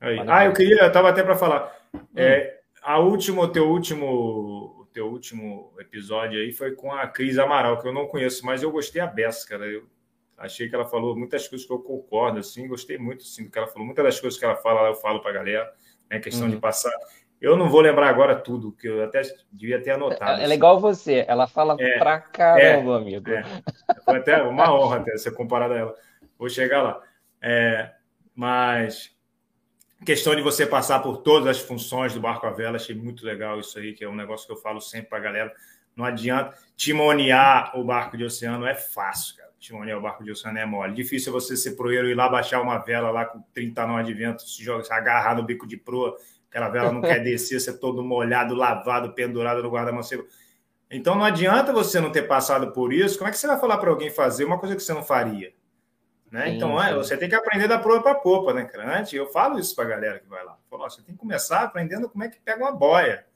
Aí. Ah, eu queria, eu estava até para falar. Hum. É, a última, o teu último, teu último episódio aí foi com a Cris Amaral, que eu não conheço, mas eu gostei a beça, cara. Eu achei que ela falou muitas coisas que eu concordo, assim, gostei muito assim, do que ela falou. Muitas das coisas que ela fala, eu falo para a galera, né? Questão uhum. de passar. Eu não vou lembrar agora tudo, que eu até devia ter anotado. É, é assim. igual você, ela fala é, pra caramba, é, amigo. É. Foi até uma honra até ser comparado a ela. Vou chegar lá. É, mas questão de você passar por todas as funções do barco à vela, achei muito legal isso aí, que é um negócio que eu falo sempre para a galera. Não adianta timonear o barco de oceano, é fácil, cara. Timonear o barco de oceano é mole. Difícil você ser proeiro e ir lá baixar uma vela lá com 30 nós de vento, se, joga, se agarrar no bico de proa, aquela vela não quer <laughs> descer, você é todo molhado, lavado, pendurado no guarda-mancebo. Então não adianta você não ter passado por isso. Como é que você vai falar para alguém fazer uma coisa que você não faria? Né? Sim, então, é, você tem que aprender da proa para popa, né, Antes, eu falo isso para a galera que vai lá. Falo, você tem que começar aprendendo como é que pega uma boia,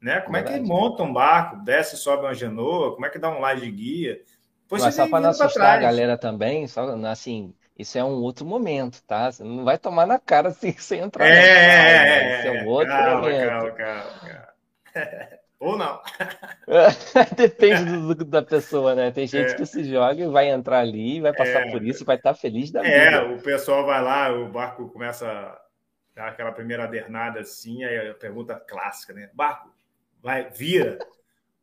né? Como Verdade. é que monta um barco, desce e sobe uma genoa, como é que dá um laje de guia. Depois Mas só para não assustar a galera também, só assim, isso é um outro momento, tá? Você não vai tomar na cara <laughs> assim sem entrar. É, é, é, é um outro calma, momento. Calma, calma, calma. <laughs> Ou não. <laughs> Depende do, da pessoa, né? Tem gente é. que se joga e vai entrar ali, vai passar é. por isso vai estar feliz da é, vida. É, o pessoal vai lá, o barco começa a dar aquela primeira adernada assim, aí a pergunta clássica, né? Barco, vai, vira.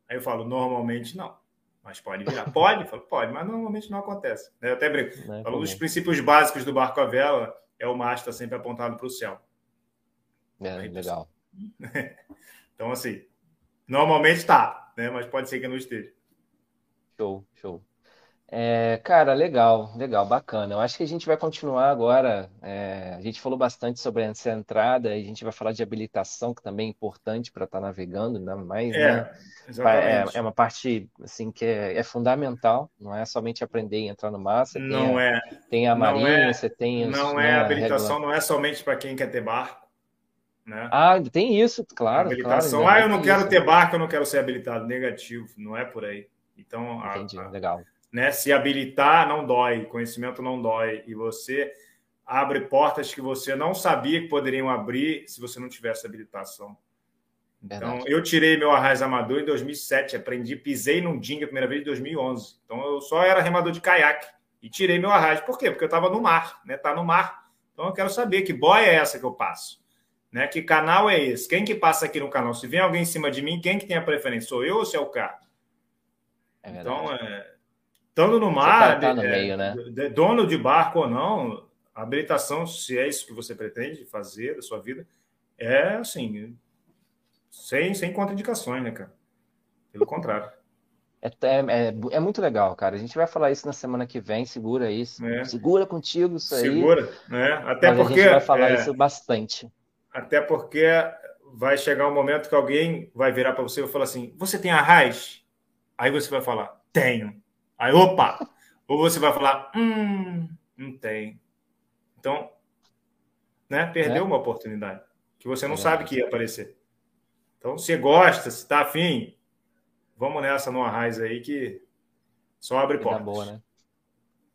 Aí eu falo, normalmente não. Mas pode virar. <laughs> Pode? Falo, pode, mas normalmente não acontece. Eu até brinco. É Falando dos princípios básicos do barco à vela, é o mastro sempre apontado para o céu. É, aí, legal. <laughs> Então, assim, Normalmente está, né? Mas pode ser que não esteja. Show, show. É, cara, legal, legal, bacana. Eu acho que a gente vai continuar agora. É, a gente falou bastante sobre essa entrada e a gente vai falar de habilitação, que também é importante para estar tá navegando, ainda mais, é, né? É, é, uma parte assim que é, é, fundamental, não é somente aprender e entrar no mar. Você não tem a, é. Tem a marinha, é. você tem. Os, não é né, habilitação, não é somente para quem quer ter barco. Né? Ah, tem isso, claro. Habilitação. Claro, ah, eu não quero isso. ter barco, eu não quero ser habilitado. Negativo, não é por aí. Então, Entendi, a, legal. Né, se habilitar não dói, conhecimento não dói. E você abre portas que você não sabia que poderiam abrir se você não tivesse habilitação. Então, Verdade. eu tirei meu arraiz amador em 2007, aprendi, pisei num dingue a primeira vez em 2011. Então, eu só era remador de caiaque e tirei meu arraiz. Por quê? Porque eu estava no mar, né? Tá no mar Então eu quero saber que boia é essa que eu passo. Né? Que canal é esse? Quem que passa aqui no canal? Se vem alguém em cima de mim, quem que tem a preferência? Sou eu ou se é o cara? É então, é, estando no mar, tá no é, meio, né? dono de barco ou não, habilitação, se é isso que você pretende fazer da sua vida, é assim, sem, sem contraindicações, né, cara? Pelo contrário. É, é, é, é, muito legal, cara. A gente vai falar isso na semana que vem. Segura isso. É. Segura contigo isso aí. Segura, né? Até porque. A gente vai falar é, isso bastante. Até porque vai chegar um momento que alguém vai virar para você e vai falar assim: Você tem a raiz? Aí você vai falar: Tenho. Aí, opa! Ou você vai falar: Hum, não tem. Então, né? Perdeu é. uma oportunidade que você não sabe que ia aparecer. Então, se gosta, se está afim, vamos nessa no Arraiz aí que só abre portas. boa, né?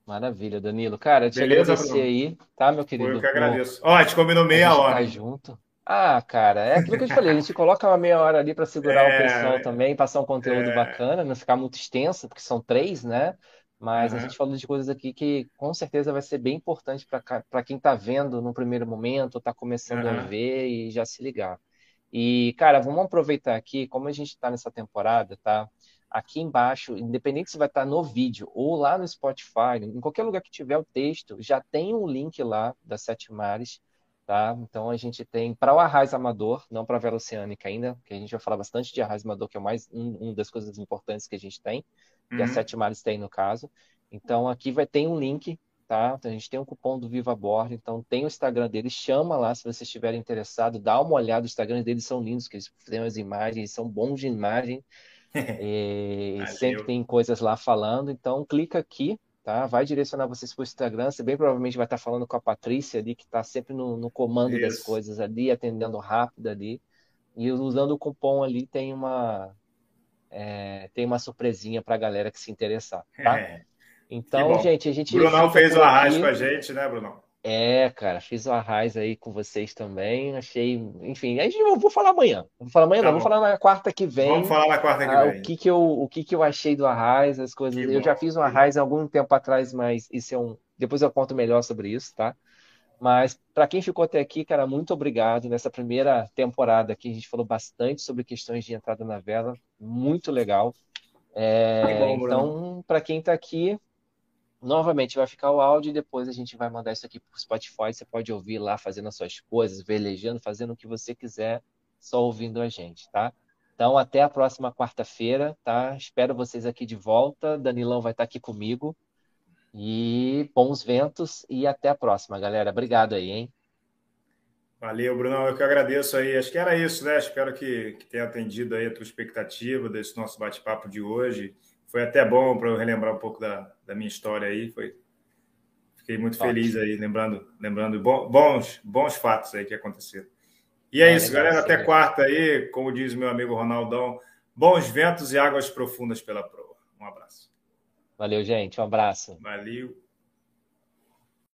Maravilha, Danilo. Cara, te Beleza, agradecer Bruno? aí, tá, meu querido? Foi eu que agradeço. Ó, a gente combinou meia a hora. Junto. Ah, cara, é aquilo que eu te falei, a gente coloca uma meia hora ali para segurar é, o pessoal também, passar um conteúdo é... bacana, não ficar muito extenso, porque são três, né? Mas uhum. a gente falou de coisas aqui que com certeza vai ser bem importante para quem está vendo no primeiro momento, está começando uhum. a ver e já se ligar. E, cara, vamos aproveitar aqui, como a gente está nessa temporada, tá? Aqui embaixo, independente se vai estar no vídeo ou lá no Spotify, em qualquer lugar que tiver o texto, já tem um link lá das Sete Mares, tá? Então a gente tem para o Arraiz Amador, não para a Vela Oceânica ainda, que a gente vai falar bastante de Arraiz Amador, que é mais um, um das coisas importantes que a gente tem, uhum. que a Sete Mares tem no caso. Então aqui vai ter um link tá? Então, a gente tem um cupom do Viva Bordo, então tem o Instagram deles, chama lá se você estiver interessado, dá uma olhada, os Instagrams deles são lindos, que eles têm as imagens, são bons de imagem, <laughs> e sempre tem coisas lá falando, então clica aqui, tá? Vai direcionar vocês para o Instagram, você bem provavelmente vai estar falando com a Patrícia ali, que está sempre no, no comando Isso. das coisas ali, atendendo rápido ali, e usando o cupom ali tem uma... É, tem uma surpresinha para a galera que se interessar, tá? <laughs> É. Então, gente, a gente. Brunão fez o arraio com a gente, né, Brunão? É, cara, fiz o arraiz aí com vocês também. Achei, enfim, a gente eu vou falar amanhã. Vou falar amanhã, tá não, vou falar na quarta que vem. Vamos falar na quarta que ah, vem. O que que eu, o que que eu achei do arraiz, as coisas. Que eu bom, já fiz um arraiz há algum tempo atrás, mas isso é um. Depois eu conto melhor sobre isso, tá? Mas para quem ficou até aqui, cara, muito obrigado. Nessa primeira temporada aqui, a gente falou bastante sobre questões de entrada na vela, muito legal. É, bom, então, para quem está aqui, Novamente vai ficar o áudio e depois a gente vai mandar isso aqui para o Spotify. Você pode ouvir lá fazendo as suas coisas, velejando, fazendo o que você quiser, só ouvindo a gente, tá? Então, até a próxima quarta-feira, tá? Espero vocês aqui de volta. Danilão vai estar aqui comigo. E bons ventos e até a próxima, galera. Obrigado aí, hein? Valeu, Brunão. Eu que agradeço aí. Acho que era isso, né? Espero que, que tenha atendido aí a tua expectativa desse nosso bate-papo de hoje foi até bom para eu relembrar um pouco da, da minha história aí. Foi, fiquei muito Ótimo. feliz aí, lembrando, lembrando bons, bons fatos aí que aconteceram. E é, é isso, galera. Até quarta aí, como diz o meu amigo Ronaldão, bons ventos e águas profundas pela proa. Um abraço. Valeu, gente. Um abraço. Valeu.